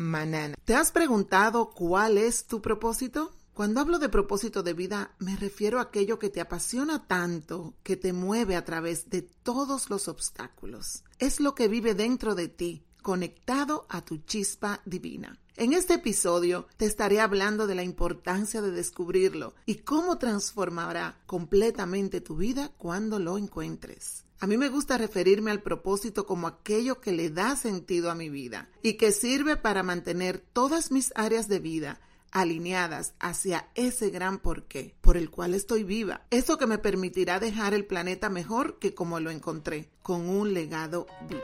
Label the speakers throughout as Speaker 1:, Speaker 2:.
Speaker 1: manana. ¿Te has preguntado cuál es tu propósito? Cuando hablo de propósito de vida, me refiero a aquello que te apasiona tanto, que te mueve a través de todos los obstáculos. Es lo que vive dentro de ti, conectado a tu chispa divina. En este episodio te estaré hablando de la importancia de descubrirlo y cómo transformará completamente tu vida cuando lo encuentres. A mí me gusta referirme al propósito como aquello que le da sentido a mi vida y que sirve para mantener todas mis áreas de vida alineadas hacia ese gran porqué por el cual estoy viva. Eso que me permitirá dejar el planeta mejor que como lo encontré, con un legado vivo.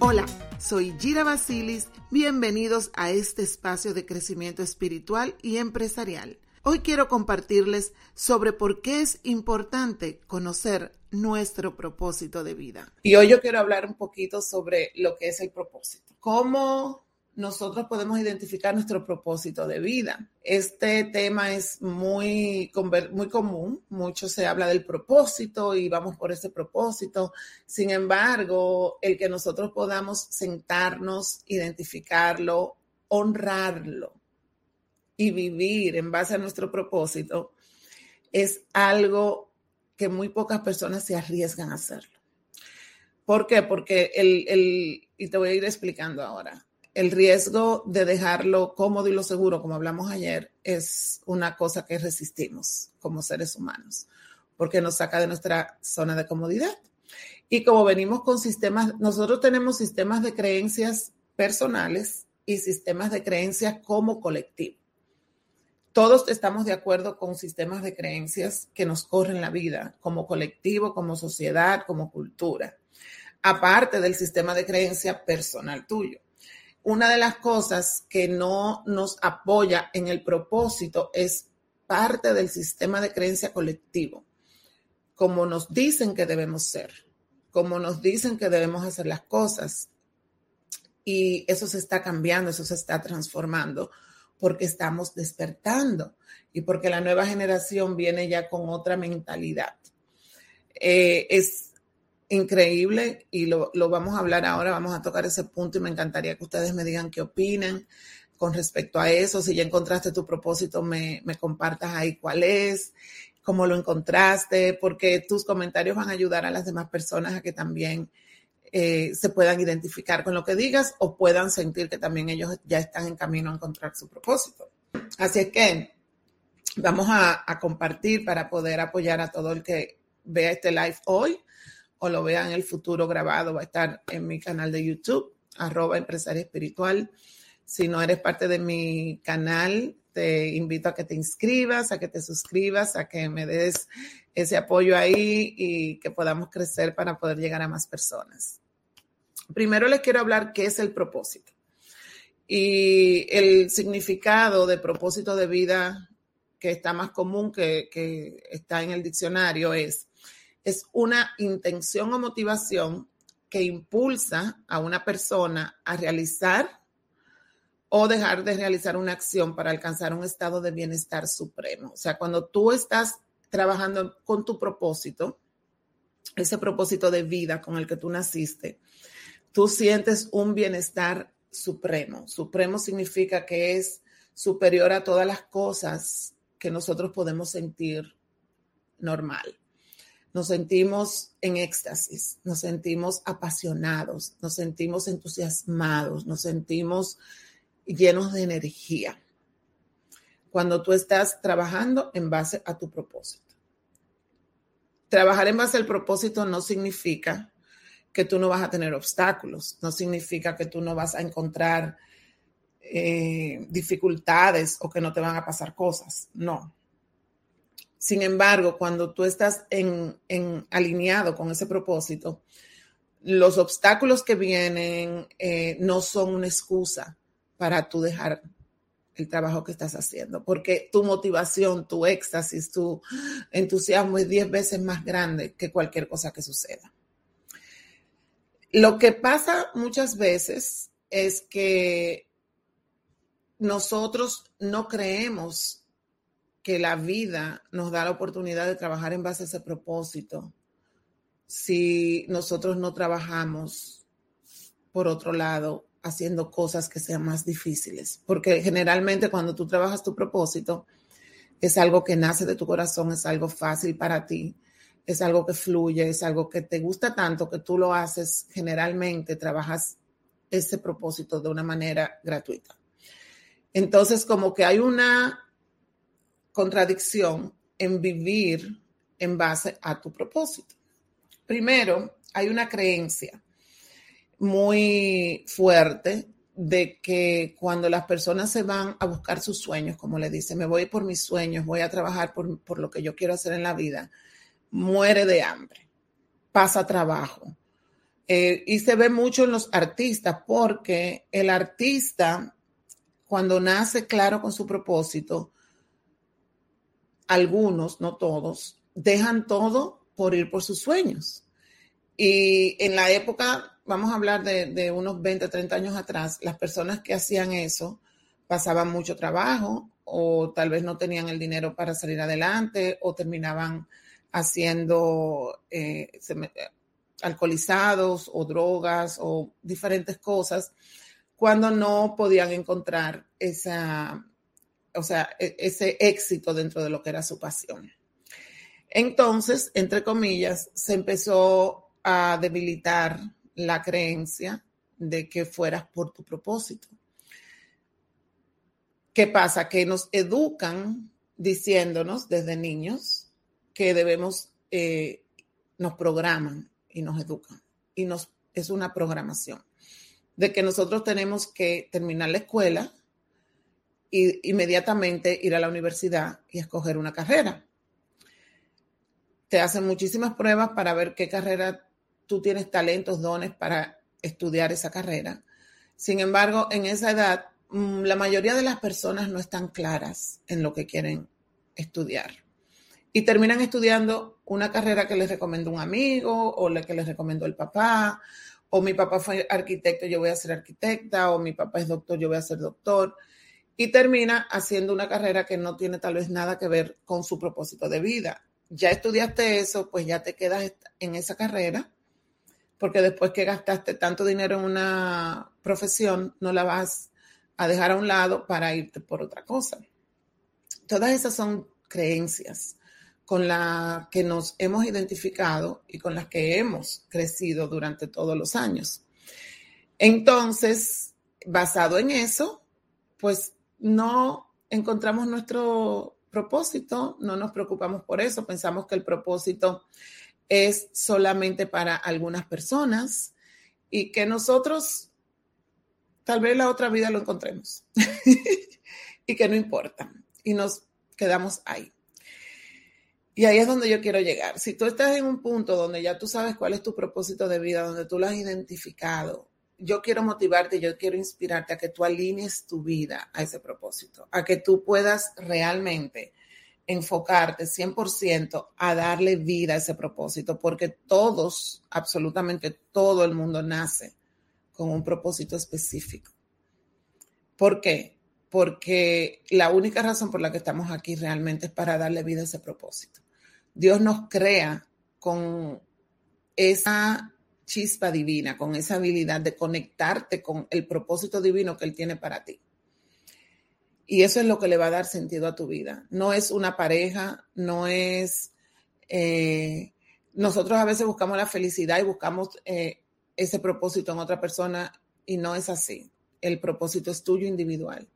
Speaker 1: Hola, soy Gira Basilis. Bienvenidos a este espacio de crecimiento espiritual y empresarial. Hoy quiero compartirles sobre por qué es importante conocer nuestro propósito de vida. Y hoy yo quiero hablar un poquito sobre lo que es el propósito. ¿Cómo nosotros podemos identificar nuestro propósito de vida? Este tema es muy, muy común, mucho se habla del propósito y vamos por ese propósito. Sin embargo, el que nosotros podamos sentarnos, identificarlo, honrarlo, y vivir en base a nuestro propósito es algo que muy pocas personas se arriesgan a hacerlo. ¿Por qué? Porque el, el, y te voy a ir explicando ahora, el riesgo de dejarlo cómodo y lo seguro, como hablamos ayer, es una cosa que resistimos como seres humanos, porque nos saca de nuestra zona de comodidad. Y como venimos con sistemas, nosotros tenemos sistemas de creencias personales y sistemas de creencias como colectivo todos estamos de acuerdo con sistemas de creencias que nos corren la vida como colectivo, como sociedad, como cultura, aparte del sistema de creencia personal tuyo. Una de las cosas que no nos apoya en el propósito es parte del sistema de creencia colectivo, como nos dicen que debemos ser, como nos dicen que debemos hacer las cosas. Y eso se está cambiando, eso se está transformando porque estamos despertando y porque la nueva generación viene ya con otra mentalidad. Eh, es increíble y lo, vamos a hablar ahora, vamos a tocar ese punto y me encantaría que ustedes me digan qué opinan con respecto a eso. Si ya encontraste tu propósito, me, me compartas ahí cuál es, cómo lo encontraste, porque tus comentarios van a ayudar a las demás personas a que también eh, se puedan identificar con lo que digas o puedan sentir que también ellos ya están en camino a encontrar su propósito. Así es que vamos a, compartir para poder apoyar a todo el que vea este live hoy o lo vea en el futuro grabado. Va a estar en mi canal de YouTube, arroba. Si no eres parte de mi canal, te invito a que te inscribas, a que te suscribas, a que me des ese apoyo ahí y que podamos crecer para poder llegar a más personas. Primero les quiero hablar qué es el propósito. Y el significado de propósito de vida que está más común, que, está en el diccionario, es, es una intención o motivación que impulsa a una persona a realizar o dejar de realizar una acción para alcanzar un estado de bienestar supremo. O sea, cuando tú estás trabajando con tu propósito, ese propósito de vida con el que tú naciste, tú sientes un bienestar supremo. Supremo significa que es superior a todas las cosas que nosotros podemos sentir normal. Nos sentimos en éxtasis, nos sentimos apasionados, nos sentimos entusiasmados, nos sentimos llenos de energía. Cuando tú estás trabajando en base a tu propósito. Trabajar en base al propósito no significa que tú no vas a tener obstáculos, no significa que tú no vas a encontrar eh, dificultades o que no te van a pasar cosas, no. Sin embargo, cuando tú estás en, alineado con ese propósito, los obstáculos que vienen eh, no son una excusa para tú dejar el trabajo que estás haciendo, porque tu motivación, tu éxtasis, tu entusiasmo es diez veces más grande que cualquier cosa que suceda. Lo que pasa muchas veces es que nosotros no creemos que la vida nos da la oportunidad de trabajar en base a ese propósito si nosotros no trabajamos por otro lado haciendo cosas que sean más difíciles. Porque generalmente cuando tú trabajas tu propósito, es algo que nace de tu corazón, es algo fácil para ti, es algo que fluye, es algo que te gusta tanto que tú lo haces generalmente, trabajas ese propósito de una manera gratuita. Entonces, como que hay una contradicción en vivir en base a tu propósito. Primero, hay una creencia muy fuerte de que cuando las personas se van a buscar sus sueños, como le dice, me voy por mis sueños, voy a trabajar por, lo que yo quiero hacer en la vida, muere de hambre, pasa trabajo. Eh, y se ve mucho en los artistas porque el artista, cuando nace claro con su propósito, algunos, no todos, dejan todo por ir por sus sueños. Y en la época, vamos a hablar de, unos 20, 30 años atrás, las personas que hacían eso pasaban mucho trabajo o tal vez no tenían el dinero para salir adelante o terminaban haciendo eh, alcoholizados o drogas o diferentes cosas cuando no podían encontrar esa, o sea, e, ese éxito dentro de lo que era su pasión. Entonces, entre comillas, se empezó a debilitar la creencia de que fueras por tu propósito. ¿Qué pasa? Que nos educan diciéndonos desde niños que debemos, eh, nos programan y nos educan. Y nos, es una programación de que nosotros tenemos que terminar la escuela e inmediatamente ir a la universidad y escoger una carrera te hacen muchísimas pruebas para ver qué carrera tú tienes talentos, dones para estudiar esa carrera. Sin embargo, en esa edad, mm, la mayoría de las personas no están claras en lo que quieren estudiar. Y terminan estudiando una carrera que les recomendó un amigo o la que les recomendó el papá, o mi papá fue arquitecto, yo voy a ser arquitecta, o mi papá es doctor, yo voy a ser doctor. Y termina haciendo una carrera que no tiene tal vez nada que ver con su propósito de vida ya estudiaste eso, pues ya te quedas en esa carrera, porque después que gastaste tanto dinero en una profesión, no la vas a dejar a un lado para irte por otra cosa. Todas esas son creencias con las que nos hemos identificado y con las que hemos crecido durante todos los años. Entonces, basado en eso, pues no encontramos nuestro propósito, no nos preocupamos por eso, pensamos que el propósito es solamente para algunas personas y que nosotros tal vez la otra vida lo encontremos y que no importa y nos quedamos ahí. Y ahí es donde yo quiero llegar. Si tú estás en un punto donde ya tú sabes cuál es tu propósito de vida, donde tú lo has identificado, yo quiero motivarte, yo quiero inspirarte a que tú alinees tu vida a ese propósito, a que tú puedas realmente enfocarte 100% a darle vida a ese propósito, porque todos, absolutamente todo el mundo nace con un propósito específico. ¿Por qué? Porque la única razón por la que estamos aquí realmente es para darle vida a ese propósito. Dios nos crea con esa chispa divina, con esa habilidad de conectarte con el propósito divino que Él tiene para ti. Y eso es lo que le va a dar sentido a tu vida. No es una pareja, no es... Eh, nosotros a veces buscamos la felicidad y buscamos eh, ese propósito en otra persona y no es así. El propósito es tuyo individual.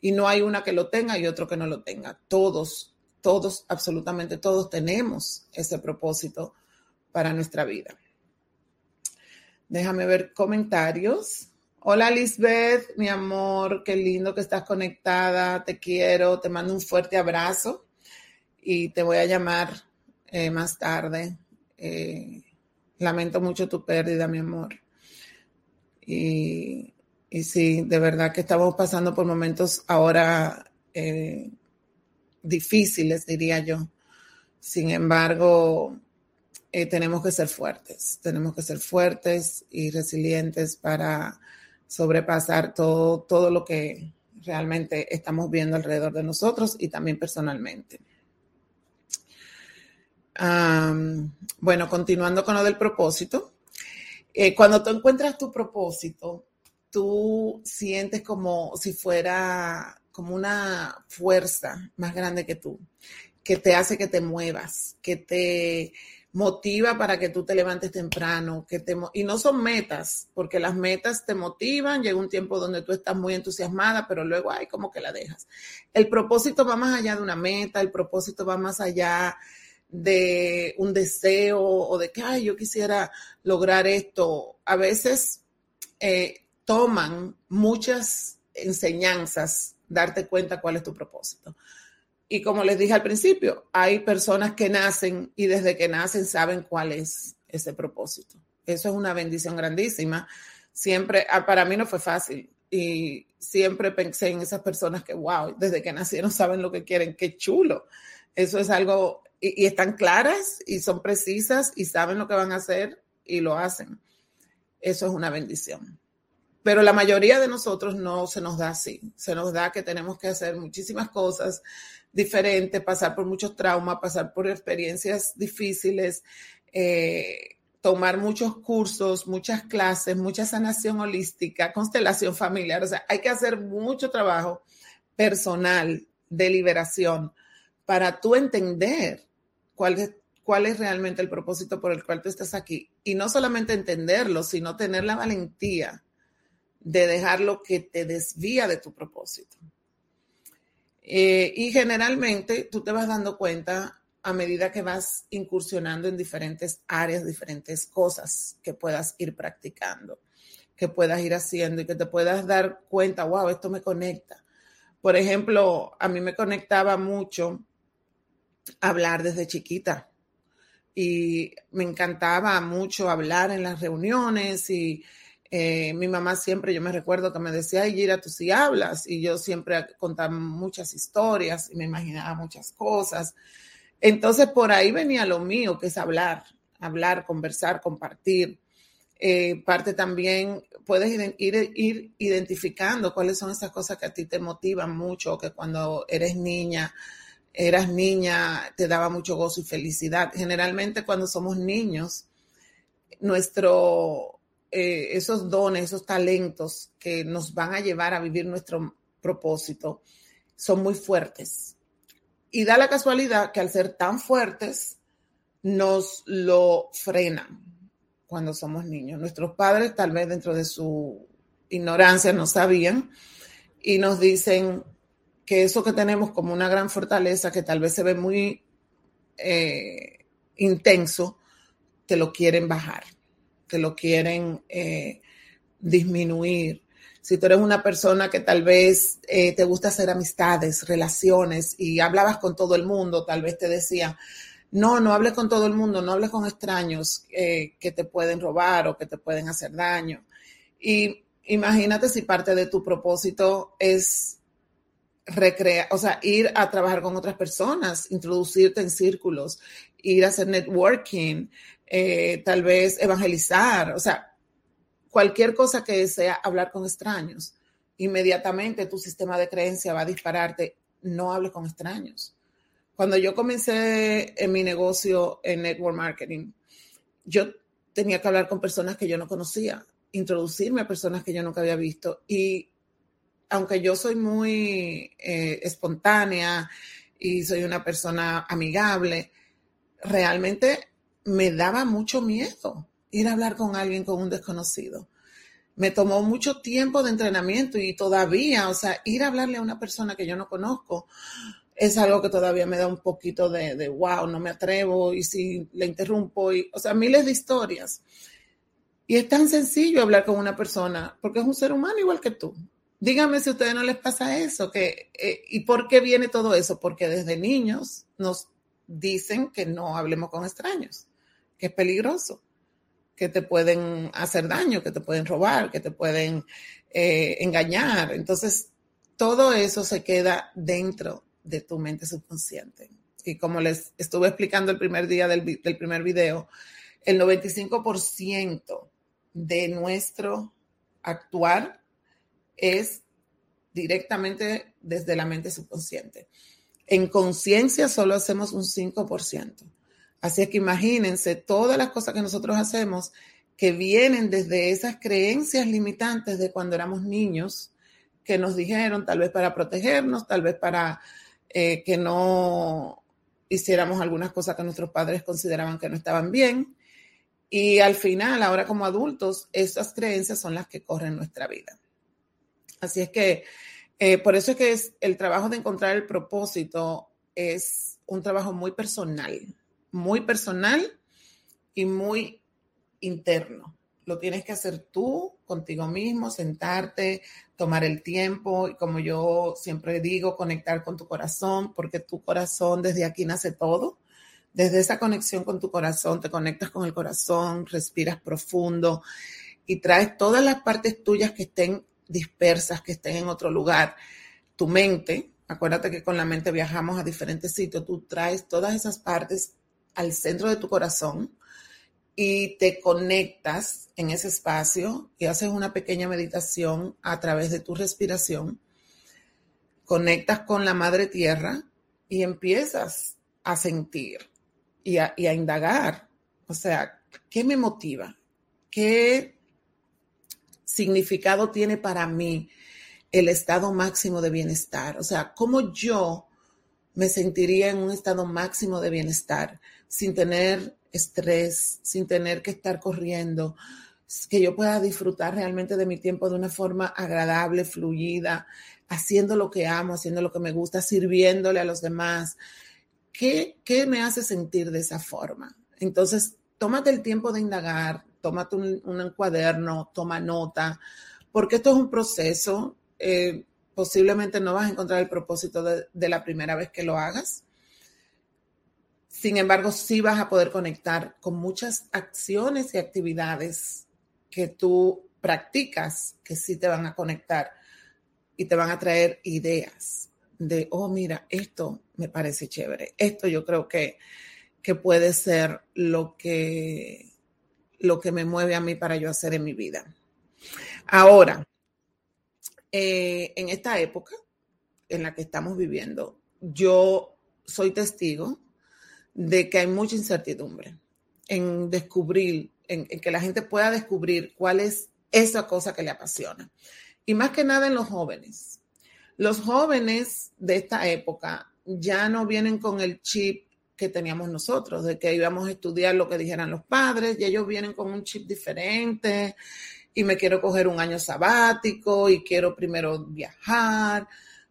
Speaker 1: Y no hay una que lo tenga y otro que no lo tenga. Todos, todos, absolutamente todos tenemos ese propósito para nuestra vida. Déjame ver comentarios. Hola Lisbeth, mi amor, qué lindo que estás conectada, te quiero, te mando un fuerte abrazo y te voy a llamar eh, más tarde eh, Lamento mucho tu pérdida, mi amor. Y, y sí, de verdad que estamos pasando por momentos ahora eh, difíciles, diría yo. Sin embargo, eh, tenemos que ser fuertes, tenemos que ser fuertes y resilientes para sobrepasar todo, todo lo que realmente estamos viendo alrededor de nosotros y también personalmente. bueno, continuando con lo del propósito. Eh, cuando tú encuentras tu propósito, tú sientes como si fuera como una fuerza más grande que tú, que te hace que te muevas, que te motiva para que tú te levantes temprano, que te y no son metas, porque las metas te motivan, llega un tiempo donde tú estás muy entusiasmada, pero luego hay como que la dejas. El propósito va más allá de una meta, el propósito va más allá de un deseo o de que, ay, yo quisiera lograr esto. A veces eh, toman muchas enseñanzas darte cuenta cuál es tu propósito. Y como les dije al principio, hay personas que nacen y desde que nacen saben cuál es ese propósito. Eso es una bendición grandísima. Siempre, ah, para mí no fue fácil y siempre pensé en esas personas que, wow, desde que nacieron saben lo que quieren, qué chulo. Eso es algo, y, y están claras y son precisas y saben lo que van a hacer y lo hacen. Eso es una bendición. Pero la mayoría de nosotros no se nos da así. Se nos da que tenemos que hacer muchísimas cosas diferente, pasar por muchos traumas, pasar por experiencias difíciles, eh, tomar muchos cursos, muchas clases, mucha sanación holística, constelación familiar. O sea, hay que hacer mucho trabajo personal de liberación para tú entender cuál es, cuál es realmente el propósito por el cual tú estás aquí. Y no solamente entenderlo, sino tener la valentía de dejar lo que te desvía de tu propósito. Eh, y generalmente tú te vas dando cuenta a medida que vas incursionando en diferentes áreas, diferentes cosas que puedas ir practicando, que puedas ir haciendo y que te puedas dar cuenta, wow, esto me conecta. Por ejemplo, a mí me conectaba mucho hablar desde chiquita y me encantaba mucho hablar en las reuniones y eh, mi mamá siempre, yo me recuerdo que me decía, ay, Gira, tú sí hablas. Y yo siempre contaba muchas historias y me imaginaba muchas cosas. Entonces, por ahí venía lo mío, que es hablar, hablar, conversar, compartir. Eh, parte también, puedes ir, ir, identificando cuáles son esas cosas que a ti te motivan mucho, que cuando eres niña, eras niña, te daba mucho gozo y felicidad. Generalmente cuando somos niños, nuestro, eh, esos dones, esos talentos que nos van a llevar a vivir nuestro propósito son muy fuertes. Y da la casualidad que al ser tan fuertes, nos lo frenan cuando somos niños. Nuestros padres tal vez dentro de su ignorancia no sabían y nos dicen que eso que tenemos como una gran fortaleza, que tal vez se ve muy eh, intenso, te lo quieren bajar que lo quieren eh, disminuir. Si tú eres una persona que tal vez eh, te gusta hacer amistades, relaciones y hablabas con todo el mundo, tal vez te decía, no, no hables con todo el mundo, no hables con extraños eh, que te pueden robar o que te pueden hacer daño. Y imagínate si parte de tu propósito es recrear, o sea, ir a trabajar con otras personas, introducirte en círculos, ir a hacer networking, eh, tal vez evangelizar, o sea, cualquier cosa que sea hablar con extraños, inmediatamente tu sistema de creencia va a dispararte, no hables con extraños. Cuando yo comencé en mi negocio en network marketing, yo tenía que hablar con personas que yo no conocía, introducirme a personas que yo nunca había visto y aunque yo soy muy eh, espontánea y soy una persona amigable, realmente me daba mucho miedo ir a hablar con alguien, con un desconocido. Me tomó mucho tiempo de entrenamiento y todavía, o sea, ir a hablarle a una persona que yo no conozco es algo que todavía me da un poquito de, wow, no me atrevo y si le interrumpo, y, o sea, miles de historias. Y es tan sencillo hablar con una persona porque es un ser humano igual que tú. Díganme si a ustedes no les pasa eso, que, eh, ¿y por qué viene todo eso? Porque desde niños nos dicen que no hablemos con extraños que es peligroso. que te pueden hacer daño, que te pueden robar, que te pueden eh, engañar. Entonces, todo eso se queda dentro de tu mente subconsciente. Y como les estuve explicando el primer día del, del primer video, el 95% de nuestro actuar es directamente desde la mente subconsciente. En conciencia solo hacemos un 5%. Así es que imagínense todas las cosas que nosotros hacemos que vienen desde esas creencias limitantes de cuando éramos niños, que nos dijeron tal vez para protegernos, tal vez para eh, que no hiciéramos algunas cosas que nuestros padres consideraban que no estaban bien. Y al final, ahora como adultos, esas creencias son las que corren nuestra vida. Así es que eh, por eso es que el trabajo de encontrar el propósito es un trabajo muy personal, muy personal y muy interno. Lo tienes que hacer tú contigo mismo, sentarte, tomar el tiempo y como yo siempre digo, conectar con tu corazón, porque tu corazón desde aquí nace todo. Desde esa conexión con tu corazón, te conectas con el corazón, respiras profundo y traes todas las partes tuyas que estén dispersas, que estén en otro lugar. Tu mente, acuérdate que con la mente viajamos a diferentes sitios, tú traes todas esas partes al centro de tu corazón y te conectas en ese espacio y haces una pequeña meditación a través de tu respiración. Conectas con la madre tierra y empiezas a sentir y a, y a indagar. O sea, ¿qué me motiva? ¿Qué significado tiene para mí el estado máximo de bienestar? O sea, ¿cómo yo me sentiría en un estado máximo de bienestar sin tener estrés, sin tener que estar corriendo, que yo pueda disfrutar realmente de mi tiempo de una forma agradable, fluida, haciendo lo que amo, haciendo lo que me gusta, sirviéndole a los demás. ¿Qué, qué me hace sentir de esa forma? Entonces, tómate el tiempo de indagar, tómate un, cuaderno, toma nota, porque esto es un proceso. Eh, posiblemente no vas a encontrar el propósito de, de, la primera vez que lo hagas. Sin embargo, sí vas a poder conectar con muchas acciones y actividades que tú practicas que sí te van a conectar y te van a traer ideas de, oh, mira, esto me parece chévere, esto yo creo que, que puede ser lo que lo que me mueve a mí para yo hacer en mi vida. Ahora, eh, en esta época en la que estamos viviendo, yo soy testigo de que hay mucha incertidumbre en descubrir, en, que la gente pueda descubrir cuál es esa cosa que le apasiona. Y más que nada en los jóvenes. Los jóvenes de esta época ya no vienen con el chip que teníamos nosotros, de que íbamos a estudiar lo que dijeran los padres, y ellos vienen con un chip diferente, y me quiero coger un año sabático, y quiero primero viajar,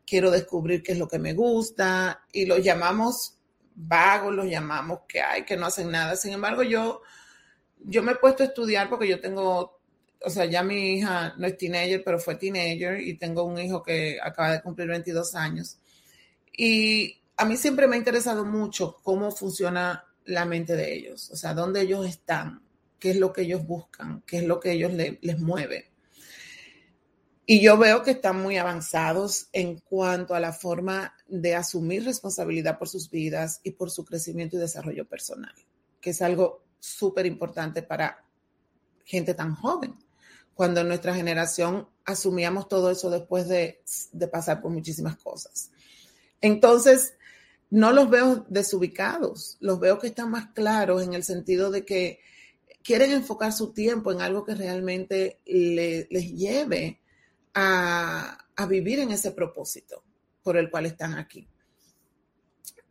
Speaker 1: quiero descubrir qué es lo que me gusta, y los llamamos vagos, los llamamos que hay, que no hacen nada. Sin embargo, yo, yo me he puesto a estudiar porque yo tengo, o sea, ya mi hija no es teenager, pero fue teenager, y tengo un hijo que acaba de cumplir 22 años. Y a mí siempre me ha interesado mucho cómo funciona la mente de ellos, o sea, dónde ellos están, qué es lo que ellos buscan, qué es lo que ellos les mueve. Y yo veo que están muy avanzados en cuanto a la forma de asumir responsabilidad por sus vidas y por su crecimiento y desarrollo personal, que es algo súper importante para gente tan joven. Cuando en nuestra generación asumíamos todo eso después de, pasar por muchísimas cosas. Entonces, no los veo desubicados, los veo que están más claros en el sentido de que quieren enfocar su tiempo en algo que realmente les lleve a vivir en ese propósito por el cual están aquí.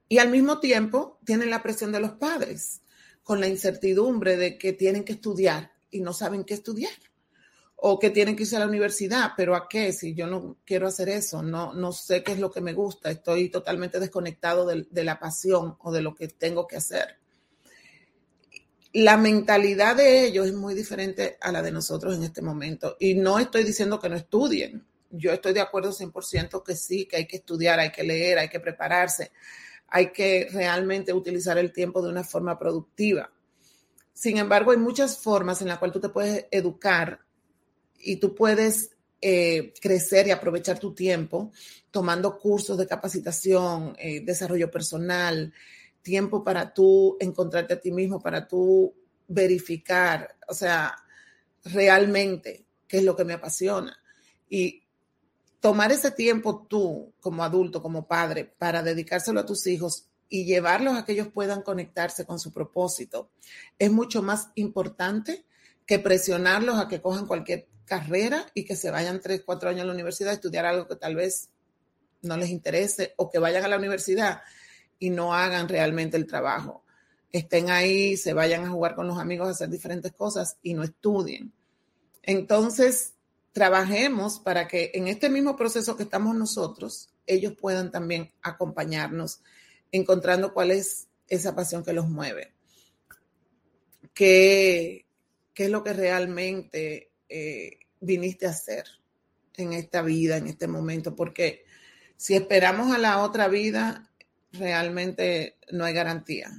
Speaker 1: Y al mismo tiempo tienen la presión de los padres, con la incertidumbre de que tienen que estudiar y no saben qué estudiar o que tienen que irse a la universidad, pero ¿a qué? Si yo no quiero hacer eso, no, no sé qué es lo que me gusta, estoy totalmente desconectado de, de la pasión o de lo que tengo que hacer. La mentalidad de ellos es muy diferente a la de nosotros en este momento. Y no estoy diciendo que no estudien. Yo estoy de acuerdo 100% que sí, que hay que estudiar, hay que leer, hay que prepararse, hay que realmente utilizar el tiempo de una forma productiva Sin embargo, hay muchas formas en las cuales tú te puedes educar y tú puedes eh, crecer y aprovechar tu tiempo tomando cursos de capacitación, eh, desarrollo personal, tiempo para tú encontrarte a ti mismo, para tú verificar, o sea, realmente qué es lo que me apasiona. Y tomar ese tiempo tú como adulto, como padre, para dedicárselo a tus hijos y llevarlos a que ellos puedan conectarse con su propósito, es mucho más importante que presionarlos a que cojan cualquier carrera y que se vayan tres, cuatro años a la universidad a estudiar algo que tal vez no les interese o que vayan a la universidad y no hagan realmente el trabajo. Estén ahí, se vayan a jugar con los amigos, a hacer diferentes cosas y no estudien. Entonces, trabajemos para que en este mismo proceso que estamos nosotros, ellos puedan también acompañarnos, encontrando cuál es esa pasión que los mueve. ¿Qué, qué es lo que realmente eh, viniste a hacer en esta vida, en este momento, porque si esperamos a la otra vida, realmente no hay garantía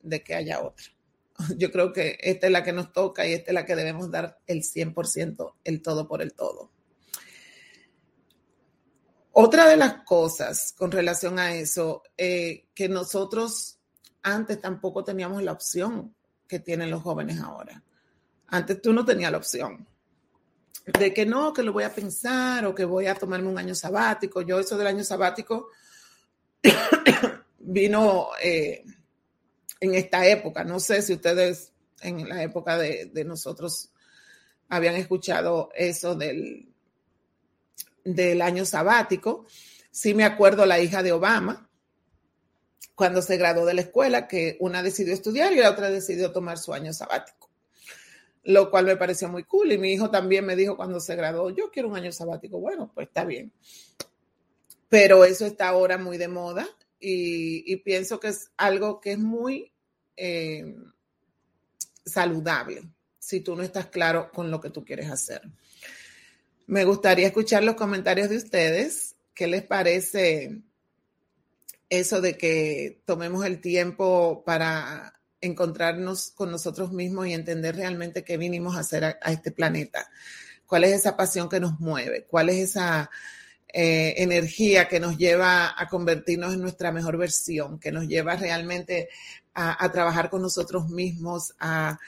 Speaker 1: de que haya otra. Yo creo que esta es la que nos toca y esta es la que debemos dar el 100%, el todo por el todo. Otra de las cosas con relación a eso, eh, que nosotros antes tampoco teníamos la opción que tienen los jóvenes ahora. Antes tú no tenías la opción de que no, que lo voy a pensar o que voy a tomarme un año sabático. Yo eso del año sabático vino eh, en esta época. No sé si ustedes en la época de, nosotros habían escuchado eso del, del año sabático. Sí me acuerdo la hija de Obama, cuando se graduó de la escuela, que una decidió estudiar y la otra decidió tomar su año sabático lo cual me pareció muy cool. Y mi hijo también me dijo cuando se graduó, yo quiero un año sabático. Bueno, pues está bien. Pero eso está ahora muy de moda y, pienso que es algo que es muy eh, saludable si tú no estás claro con lo que tú quieres hacer. Me gustaría escuchar los comentarios de ustedes. ¿Qué les parece eso de que tomemos el tiempo para encontrarnos con nosotros mismos y entender realmente qué vinimos a hacer a, este planeta. ¿Cuál es esa pasión que nos mueve? ¿Cuál es esa eh, energía que nos lleva a convertirnos en nuestra mejor versión, que nos lleva realmente a, trabajar con nosotros mismos, a,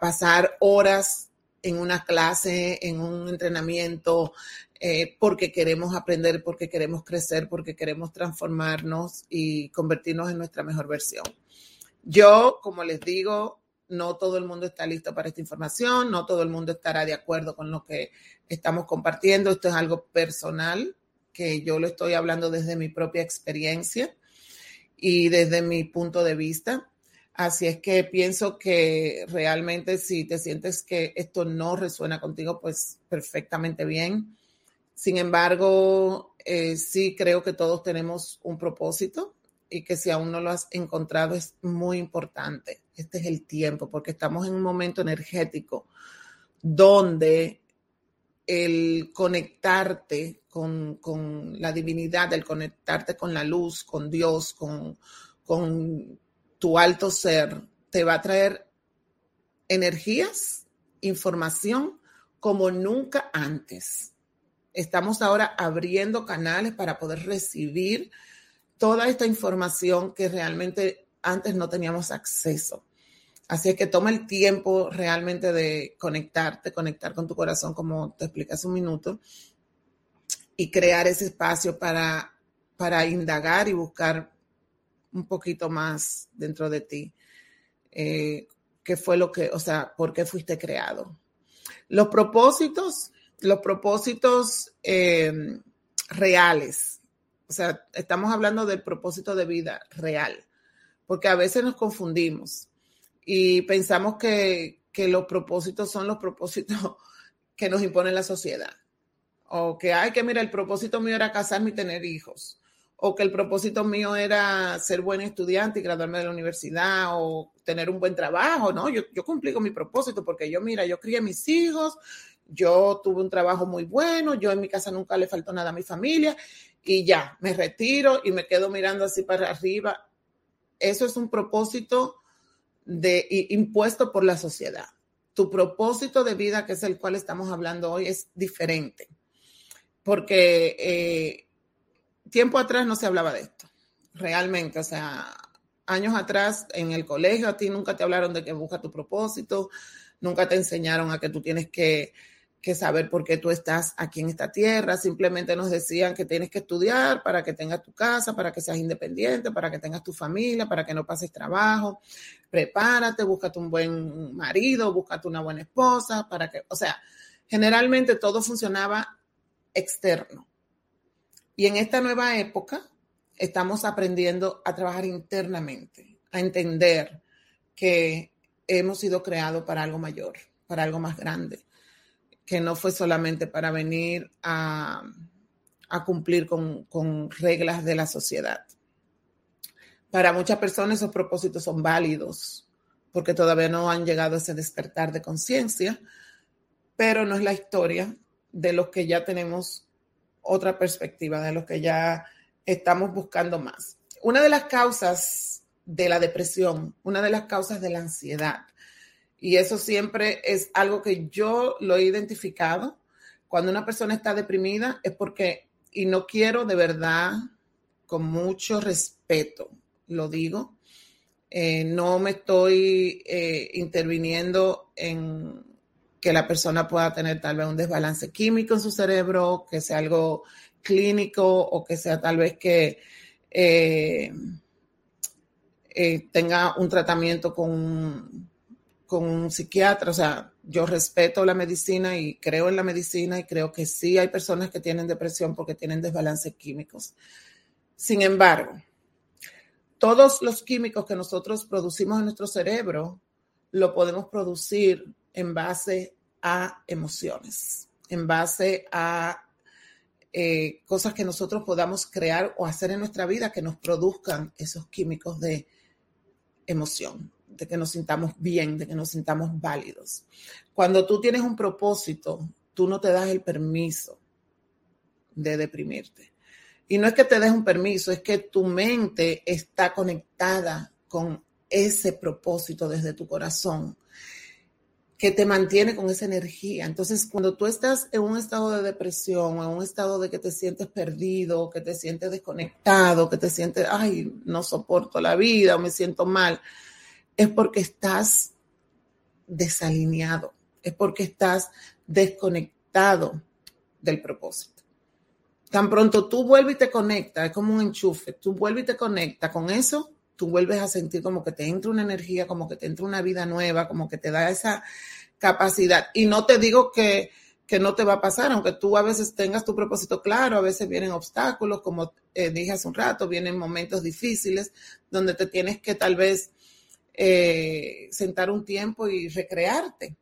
Speaker 1: pasar horas en una clase, en un entrenamiento, eh, porque queremos aprender, porque queremos crecer, porque queremos transformarnos y convertirnos en nuestra mejor versión. Yo, como les digo, no todo el mundo está listo para esta información, no todo el mundo estará de acuerdo con lo que estamos compartiendo. Esto es algo personal, que yo lo estoy hablando desde mi propia experiencia y desde mi punto de vista. Así es que pienso que realmente si te sientes que esto no resuena contigo, pues perfectamente bien. Sin embargo, eh, sí creo que todos tenemos un propósito y que si aún no lo has encontrado es muy importante. Este es el tiempo, porque estamos en un momento energético donde el conectarte con, la divinidad, el conectarte con la luz, con Dios, con, con tu alto ser, te va a traer energías, información como nunca antes. Estamos ahora abriendo canales para poder recibir toda esta información que realmente antes no teníamos acceso. Así es que toma el tiempo realmente de conectarte, conectar con tu corazón, como te expliqué hace un minuto, y crear ese espacio para, para indagar y buscar un poquito más dentro de ti. Eh, ¿Qué fue lo que, o sea, por qué fuiste creado? Los propósitos, los propósitos eh, reales o sea, estamos hablando del propósito de vida real, porque a veces nos confundimos y pensamos que, los propósitos son los propósitos que nos impone la sociedad. O que, ay, que mira, el propósito mío era casarme y tener hijos. O que el propósito mío era ser buen estudiante y graduarme de la universidad o tener un buen trabajo. No, yo, yo cumplí con mi propósito porque yo, mira, yo crié a mis hijos, yo tuve un trabajo muy bueno, yo en mi casa nunca le faltó nada a mi familia y ya, me retiro y me quedo mirando así para arriba. Eso es un propósito de, impuesto por la sociedad. Tu propósito de vida, que es el cual estamos hablando hoy, es diferente. Porque eh, tiempo atrás no se hablaba de esto, realmente. O sea, años atrás en el colegio a ti nunca te hablaron de que busca tu propósito, nunca te enseñaron a que tú tienes que, saber por qué tú estás aquí en esta tierra, simplemente nos decían que tienes que estudiar para que tengas tu casa, para que seas independiente, para que tengas tu familia, para que no pases trabajo, prepárate, búscate un buen marido, búscate una buena esposa, para que, o sea, generalmente todo funcionaba externo. Y en esta nueva época, estamos aprendiendo a trabajar internamente, a entender que hemos sido creados para algo mayor, para algo más grande, que no fue solamente para venir a, cumplir con, con reglas de la sociedad. Para muchas personas esos propósitos son válidos porque todavía no han llegado a ese despertar de conciencia, pero no es la historia de los que ya tenemos otra perspectiva, de los que ya estamos buscando más. Una de las causas de la depresión, una de las causas de la ansiedad, y eso siempre es algo que yo lo he identificado, cuando una persona está deprimida es porque, y no quiero de verdad, con mucho respeto, lo digo, eh, no me estoy eh, interviniendo en que la persona pueda tener tal vez un desbalance químico en su cerebro, que sea algo clínico o que sea tal vez que eh, eh, tenga un tratamiento con, con un psiquiatra. O sea, yo respeto la medicina y creo en la medicina y creo que sí hay personas que tienen depresión porque tienen desbalances químicos. Sin embargo, todos los químicos que nosotros producimos en nuestro cerebro lo podemos producir en base a emociones, en base a eh, cosas que nosotros podamos crear o hacer en nuestra vida que nos produzcan esos químicos de emoción, de que nos sintamos bien, de que nos sintamos válidos. Cuando tú tienes un propósito, tú no te das el permiso de deprimirte. Y no es que te des un permiso, es que tu mente está conectada con ese propósito desde tu corazón que te mantiene con esa energía. Entonces, cuando tú estás en un estado de depresión, en un estado de que te sientes perdido, que te sientes desconectado, que te sientes, ay, no soporto la vida o me siento mal, es porque estás desalineado, es porque estás desconectado del propósito. Tan pronto tú vuelves y te conectas, es como un enchufe, tú vuelves y te conectas con eso, tú vuelves a sentir como que te entra una energía, como que te entra una vida nueva, como que te da esa capacidad. Y no te digo que, no te va a pasar, aunque tú a veces tengas tu propósito claro, a veces vienen obstáculos, como eh, dije hace un rato, vienen momentos difíciles donde te tienes que tal vez eh, sentar un tiempo y recrearte.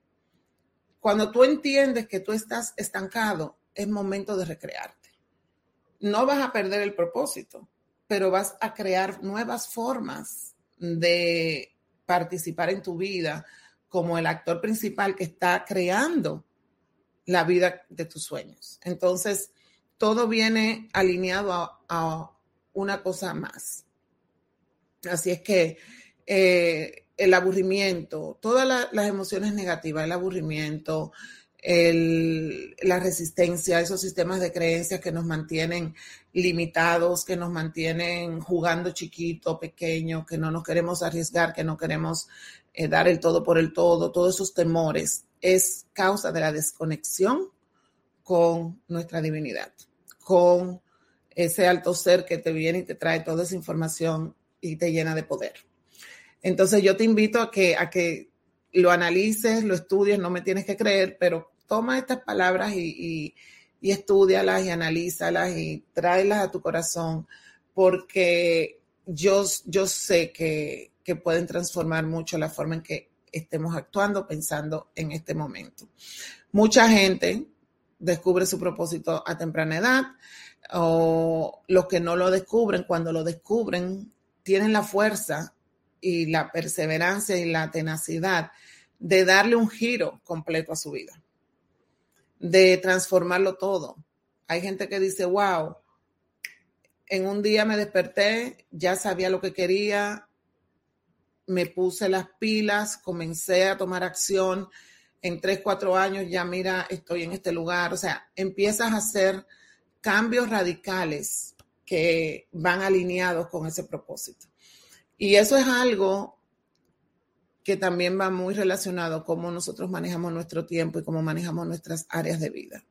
Speaker 1: Cuando tú entiendes que tú estás estancado, es momento de recrearte. No vas a perder el propósito, pero vas a crear nuevas formas de participar en tu vida como el actor principal que está creando la vida de tus sueños. Entonces, todo viene alineado a, una cosa más. Así es que eh, el aburrimiento, todas las emociones negativas, el aburrimiento, la resistencia, esos sistemas de creencias que nos mantienen limitados, que nos mantienen jugando chiquito, pequeño, que no nos queremos arriesgar, que no queremos eh, dar el todo por el todo, todos esos temores, es causa de la desconexión con nuestra divinidad, con ese alto ser que te viene y te trae toda esa información y te llena de poder. Entonces yo te invito a que, a que lo analices, lo estudies, no me tienes que creer, pero toma estas palabras y, y, estudialas y analízalas y tráelas a tu corazón, porque yo, yo sé que, que pueden transformar mucho la forma en que estemos actuando, pensando en este momento. Mucha gente descubre su propósito a temprana edad o los que no lo descubren, cuando lo descubren, tienen la fuerza y la perseverancia y la tenacidad de darle un giro completo a su vida de transformarlo todo. Hay gente que dice, wow, en un día me desperté, ya sabía lo que quería me puse las pilas, comencé a tomar acción. En tres, cuatro años ya mira, estoy en este lugar. O sea, empiezas a hacer cambios radicales que van alineados con ese propósito. Y eso es algo que también va muy relacionado cómo nosotros manejamos nuestro tiempo y cómo manejamos nuestras áreas de vida,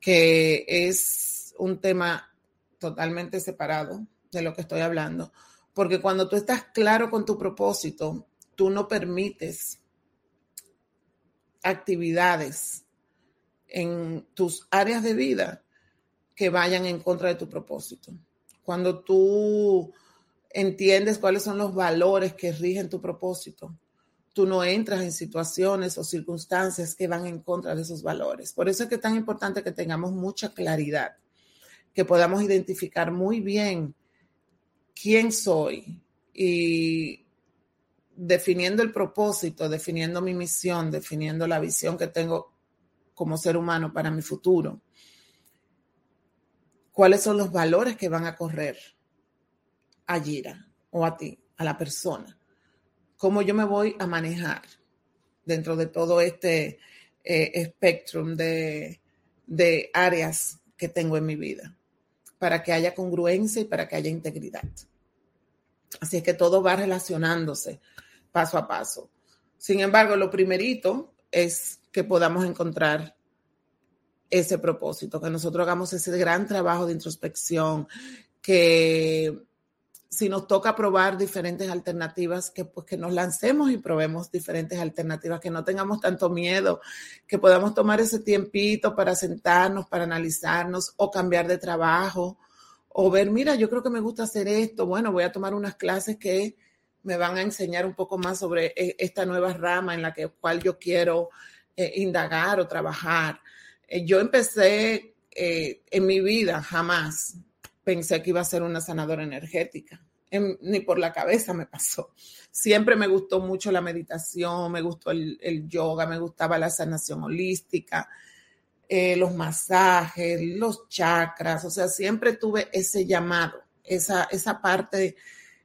Speaker 1: que es un tema totalmente separado de lo que estoy hablando, porque cuando tú estás claro con tu propósito, tú no permites actividades en tus áreas de vida que vayan en contra de tu propósito. Cuando tú entiendes cuáles son los valores que rigen tu propósito. Tú no entras en situaciones o circunstancias que van en contra de esos valores. Por eso es que es tan importante que tengamos mucha claridad, que podamos identificar muy bien quién soy y definiendo el propósito, definiendo mi misión, definiendo la visión que tengo como ser humano para mi futuro. ¿Cuáles son los valores que van a correr? A Gira o a ti, a la persona. ¿Cómo yo me voy a manejar dentro de todo este eh, espectro de, de áreas que tengo en mi vida? Para que haya congruencia y para que haya integridad. Así es que todo va relacionándose paso a paso. Sin embargo, lo primerito es que podamos encontrar ese propósito, que nosotros hagamos ese gran trabajo de introspección, que si nos toca probar diferentes alternativas, que pues que nos lancemos y probemos diferentes alternativas, que no tengamos tanto miedo, que podamos tomar ese tiempito para sentarnos, para analizarnos o cambiar de trabajo o ver, mira, yo creo que me gusta hacer esto, bueno, voy a tomar unas clases que me van a enseñar un poco más sobre eh, esta nueva rama en la que, cual yo quiero eh, indagar o trabajar. Eh, yo empecé en mi vida, jamás pensé que iba a ser una sanadora energética. ni por la cabeza me pasó. Siempre me gustó mucho la meditación, me gustó el, yoga, me gustaba la sanación holística, eh, los masajes, los chakras, o sea, siempre tuve ese llamado, esa, esa parte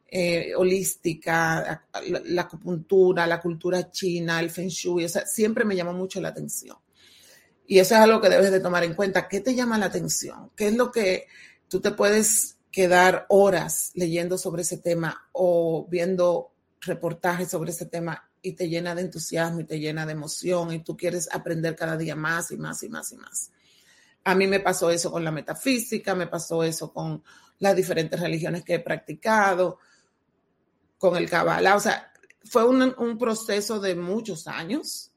Speaker 1: eh, holística, la, la, acupuntura, la cultura china, el feng shui, o sea, siempre me llamó mucho la atención. Y eso es algo que debes de tomar en cuenta. ¿Qué te llama la atención? ¿Qué es lo que Tú te puedes quedar horas leyendo sobre ese tema o viendo reportajes sobre ese tema y te llena de entusiasmo y te llena de emoción y tú quieres aprender cada día más y más y más y más. A mí me pasó eso con la metafísica, me pasó eso con las diferentes religiones que he practicado, con el Kabbalah. O sea, fue un, un proceso de muchos años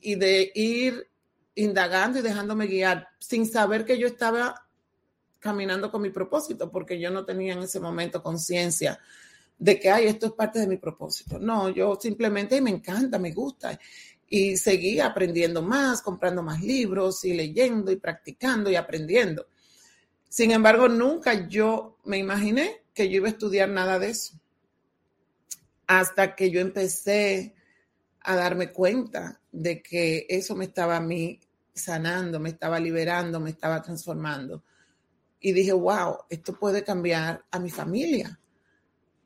Speaker 1: y de ir indagando y dejándome guiar sin saber que yo estaba caminando con mi propósito, porque yo no tenía en ese momento conciencia de que, ay, esto es parte de mi propósito. No, yo simplemente me encanta, me gusta. Y seguí aprendiendo más, comprando más libros y leyendo y practicando y aprendiendo. Sin embargo, nunca yo me imaginé que yo iba a estudiar nada de eso. Hasta que yo empecé a darme cuenta de que eso me estaba a mí sanando, me estaba liberando, me estaba transformando y dije, wow, esto puede cambiar a mi familia.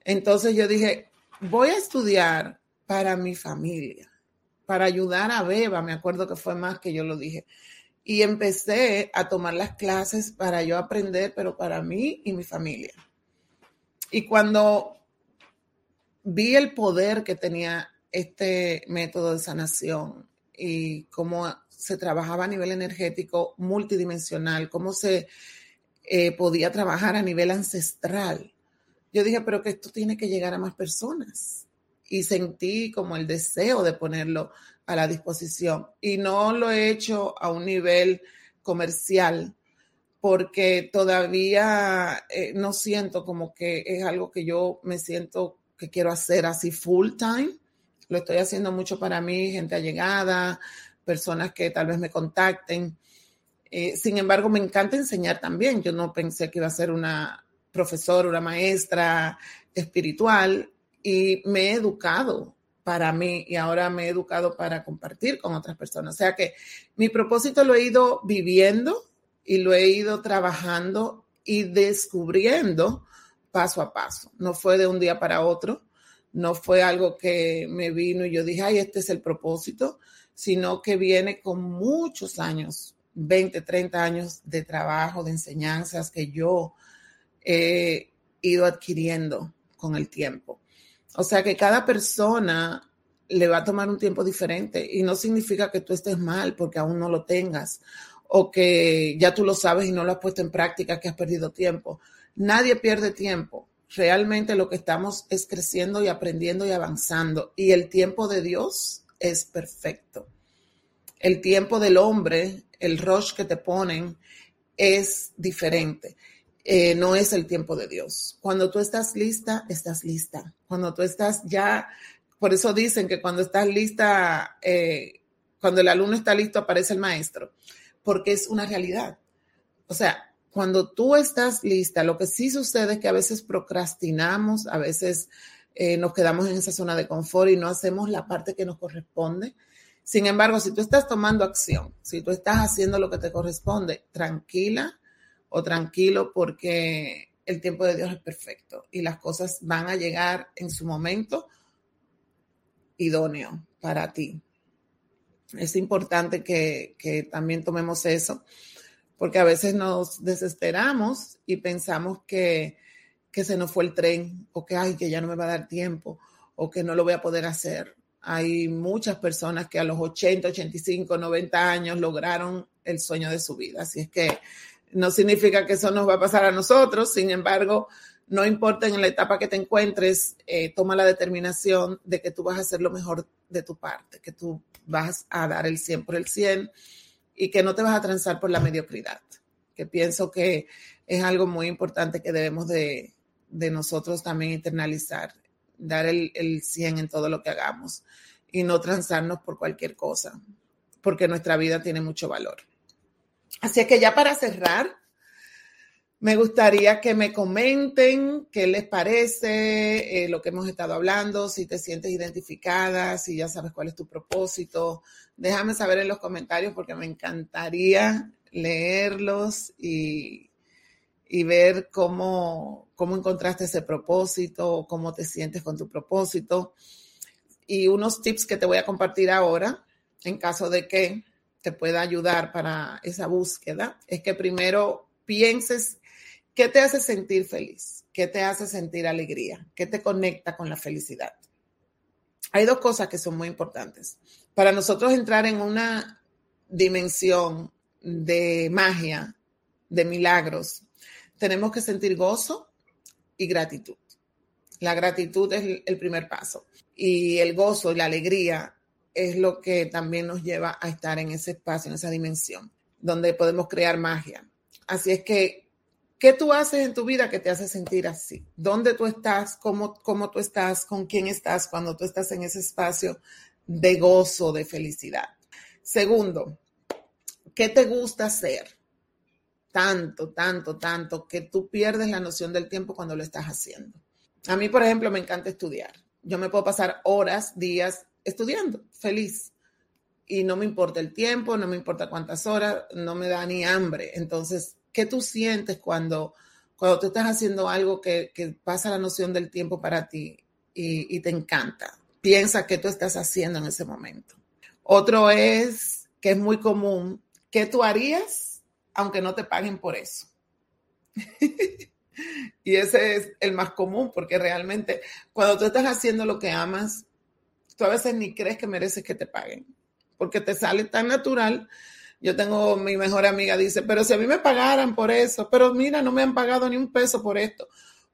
Speaker 1: Entonces yo dije, voy a estudiar para mi familia, para ayudar a Beba, me acuerdo que fue más que yo lo dije. Y empecé a tomar las clases para yo aprender, pero para mí y mi familia. Y cuando vi el poder que tenía este método de sanación y cómo se trabajaba a nivel energético multidimensional, cómo se eh, podía trabajar a nivel ancestral. Yo dije, pero que esto tiene que llegar a más personas. Y sentí como el deseo de ponerlo a la disposición. Y no lo he hecho a un nivel comercial porque todavía eh, no siento como que es algo que yo me siento que quiero hacer así full time. Lo estoy haciendo mucho para mí, gente allegada, personas que tal vez me contacten eh, sin embargo, me encanta enseñar también. Yo no pensé que iba a ser una profesora, una maestra espiritual y me he educado para mí y ahora me he educado para compartir con otras personas. O sea que mi propósito lo he ido viviendo y lo he ido trabajando y descubriendo paso a paso. No fue de un día para otro. no fue algo que me vino y yo dije, ay, este es el propósito, sino que viene con muchos años, 20, 30 años de trabajo, de enseñanzas que yo he ido adquiriendo con el tiempo. O sea que cada persona le va a tomar un tiempo diferente y no significa que tú estés mal porque aún no lo tengas o que ya tú lo sabes y no lo has puesto en práctica, que has perdido tiempo. Nadie pierde tiempo. Realmente lo que estamos es creciendo y aprendiendo y avanzando. Y el tiempo de Dios es perfecto. El tiempo del hombre, el rush que te ponen, es diferente. Eh, no es el tiempo de Dios. Cuando tú estás lista, estás lista. Cuando tú estás ya, por eso dicen que cuando estás lista, eh, cuando el alumno está listo, aparece el maestro, porque es una realidad. O sea, cuando tú estás lista, lo que sí sucede es que a veces procrastinamos, a veces eh, nos quedamos en esa zona de confort y no hacemos la parte que nos corresponde. Sin embargo, si tú estás tomando acción, si tú estás haciendo lo que te corresponde, tranquila, o tranquilo porque el tiempo de Dios es perfecto y las cosas van a llegar en su momento idóneo para ti. Es importante que, también tomemos eso, porque a veces nos desesperamos y pensamos que, que se nos fue el tren o que, ay, que ya no me va a dar tiempo o que no lo voy a poder hacer. Hay muchas personas que a los 80, 85, 90 años lograron el sueño de su vida. Así es que no significa que eso nos va a pasar a nosotros, sin embargo, no importa en la etapa que te encuentres, eh, toma la determinación de que tú vas a hacer lo mejor de tu parte, que tú vas a dar el 100 por el 100 y que no te vas a transar por la mediocridad, que pienso que es algo muy importante que debemos de, nosotros también internalizar, dar el, el 100 en todo lo que hagamos y no transarnos por cualquier cosa, porque nuestra vida tiene mucho valor. Así que ya para cerrar, me gustaría que me comenten qué les parece eh, lo que hemos estado hablando, si te sientes identificada, si ya sabes cuál es tu propósito. Déjame saber en los comentarios porque me encantaría leerlos y, y ver cómo, cómo encontraste ese propósito, cómo te sientes con tu propósito. Y unos tips que te voy a compartir ahora en caso de que te pueda ayudar para esa búsqueda es que primero pienses qué te hace sentir feliz, qué te hace sentir alegría, qué te conecta con la felicidad. Hay dos cosas que son muy importantes. Para nosotros entrar en una dimensión de magia, de milagros, tenemos que sentir gozo y gratitud. La gratitud es el primer paso y el gozo y la alegría es lo que también nos lleva a estar en ese espacio, en esa dimensión, donde podemos crear magia. Así es que, ¿qué tú haces en tu vida que te hace sentir así? ¿Dónde tú estás? ¿Cómo, cómo tú estás? ¿Con quién estás cuando tú estás en ese espacio de gozo, de felicidad? Segundo, ¿qué te gusta hacer? Tanto, tanto, tanto, que tú pierdes la noción del tiempo cuando lo estás haciendo. A mí, por ejemplo, me encanta estudiar. Yo me puedo pasar horas, días estudiando, feliz. Y no me importa el tiempo, no me importa cuántas horas, no me da ni hambre. Entonces, ¿qué tú sientes cuando, cuando tú estás haciendo algo que, pasa la noción del tiempo para ti y, y te encanta? Piensa qué tú estás haciendo en ese momento. Otro es, que es muy común, ¿qué tú harías aunque no te paguen por eso? y ese es el más común porque realmente cuando tú estás haciendo lo que amas, tú a veces ni crees que mereces que te paguen, porque te sale tan natural. Yo tengo mi mejor amiga, dice, pero si a mí me pagaran por eso, pero mira, no me han pagado ni un peso por esto,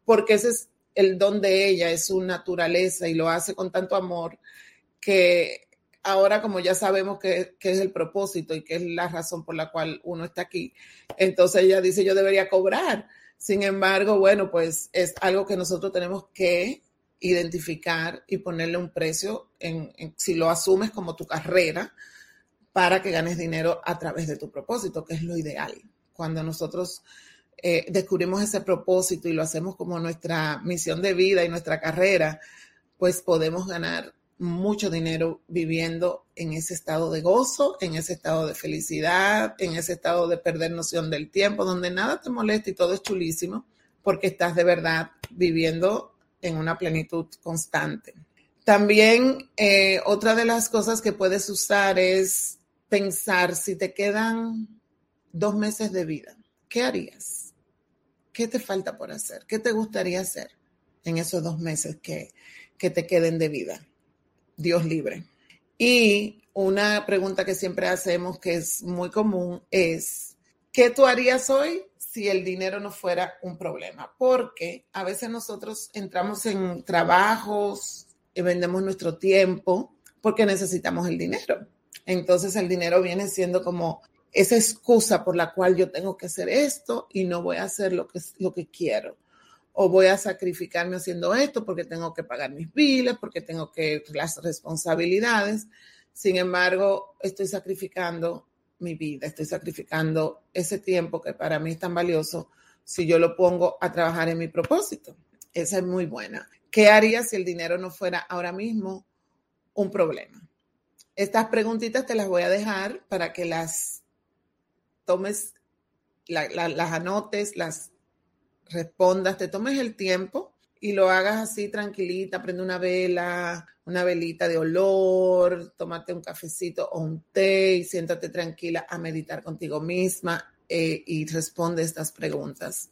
Speaker 1: porque ese es el don de ella, es su naturaleza y lo hace con tanto amor que ahora como ya sabemos que, es el propósito y que es la razón por la cual uno está aquí, entonces ella dice, yo debería cobrar. Sin embargo, bueno, pues es algo que nosotros tenemos que identificar y ponerle un precio en, si lo asumes como tu carrera para que ganes dinero a través de tu propósito, que es lo ideal. Cuando nosotros eh, descubrimos ese propósito y lo hacemos como nuestra misión de vida y nuestra carrera, pues podemos ganar mucho dinero viviendo en ese estado de gozo, en ese estado de felicidad, en ese estado de perder noción del tiempo, donde nada te molesta y todo es chulísimo, porque estás de verdad viviendo en una plenitud constante. También eh, otra de las cosas que puedes usar es pensar si te quedan dos meses de vida, ¿qué harías? ¿Qué te falta por hacer? ¿Qué te gustaría hacer en esos dos meses que, que te queden de vida? Dios libre. Y una pregunta que siempre hacemos, que es muy común, es, ¿qué tú harías hoy si el dinero no fuera un problema? Porque a veces nosotros entramos en trabajos y vendemos nuestro tiempo porque necesitamos el dinero. Entonces el dinero viene siendo como esa excusa por la cual yo tengo que hacer esto y no voy a hacer lo que, lo que quiero. O voy a sacrificarme haciendo esto porque tengo que pagar mis biles, porque tengo que las responsabilidades. Sin embargo, estoy sacrificando mi vida, estoy sacrificando ese tiempo que para mí es tan valioso si yo lo pongo a trabajar en mi propósito. Esa es muy buena. ¿Qué haría si el dinero no fuera ahora mismo un problema? Estas preguntitas te las voy a dejar para que las tomes, las anotes, las respondas, te tomes el tiempo y lo hagas así tranquilita, prende una vela, una velita de olor, tómate un cafecito o un té y siéntate tranquila a meditar contigo misma eh, y responde estas preguntas.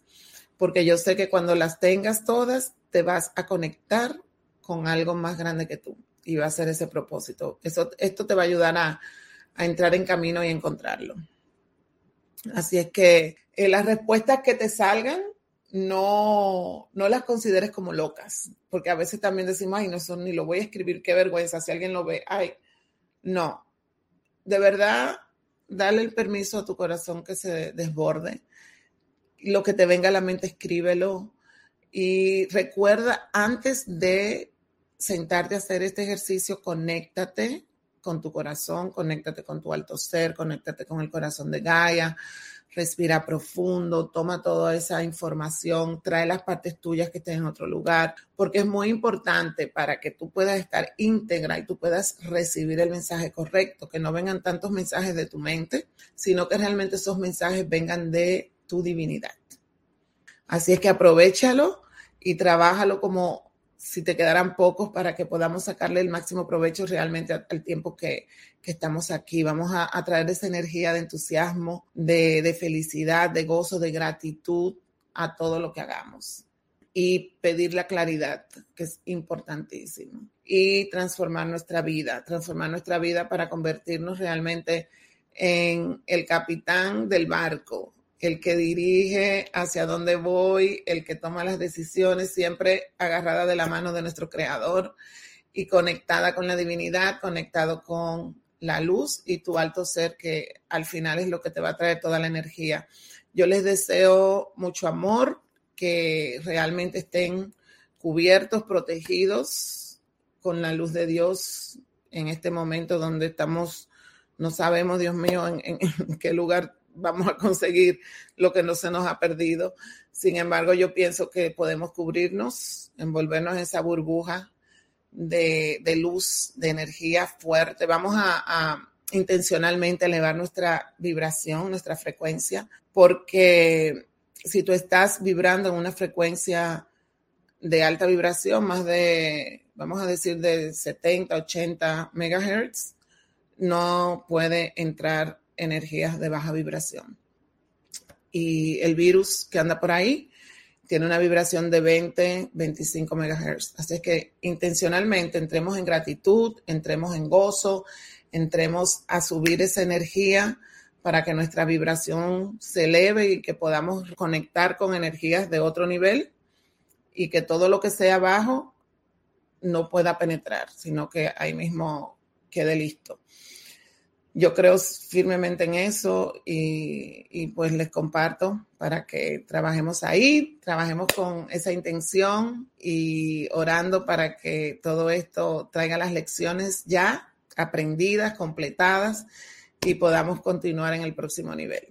Speaker 1: Porque yo sé que cuando las tengas todas, te vas a conectar con algo más grande que tú y va a ser ese propósito. Eso, esto te va a ayudar a, entrar en camino y encontrarlo. Así es que eh, las respuestas que te salgan, no, no las consideres como locas, porque a veces también decimos, ay, no son ni lo voy a escribir, qué vergüenza, si alguien lo ve, ay, no. De verdad, dale el permiso a tu corazón que se desborde. Lo que te venga a la mente, escríbelo. Y recuerda, antes de sentarte a hacer este ejercicio, conéctate con tu corazón, conéctate con tu alto ser, conéctate con el corazón de Gaia, respira profundo, toma toda esa información, trae las partes tuyas que estén en otro lugar, porque es muy importante para que tú puedas estar íntegra y tú puedas recibir el mensaje correcto, que no vengan tantos mensajes de tu mente, sino que realmente esos mensajes vengan de tu divinidad. Así es que aprovechalo y trabájalo como si te quedaran pocos para que podamos sacarle el máximo provecho realmente al tiempo que, estamos aquí. Vamos a, traer esa energía de entusiasmo, de, de felicidad, de gozo, de gratitud a todo lo que hagamos y pedir la claridad, que es importantísimo, y transformar nuestra vida, transformar nuestra vida para convertirnos realmente en el capitán del barco, el que dirige hacia dónde voy, el que toma las decisiones, siempre agarrada de la mano de nuestro creador y conectada con la divinidad, conectado con la luz y tu alto ser, que al final es lo que te va a traer toda la energía. Yo les deseo mucho amor, que realmente estén cubiertos, protegidos con la luz de Dios en este momento donde estamos, no sabemos, Dios mío, en, en qué lugar vamos a conseguir lo que no se nos ha perdido. Sin embargo, yo pienso que podemos cubrirnos, envolvernos en esa burbuja de, luz, de energía fuerte. Vamos a, intencionalmente elevar nuestra vibración, nuestra frecuencia, porque si tú estás vibrando en una frecuencia de alta vibración, más de, vamos a decir, de 70, 80 megahertz, no puede entrar energías de baja vibración. Y el virus que anda por ahí tiene una vibración de 20, 25 megahertz. Así es que intencionalmente entremos en gratitud, entremos en gozo, entremos a subir esa energía para que nuestra vibración se eleve y que podamos conectar con energías de otro nivel y que todo lo que sea bajo no pueda penetrar, sino que ahí mismo quede listo yo creo firmemente en eso y, pues les comparto para que trabajemos ahí, trabajemos con esa intención y orando para que todo esto traiga las lecciones ya aprendidas, completadas y podamos continuar en el próximo nivel.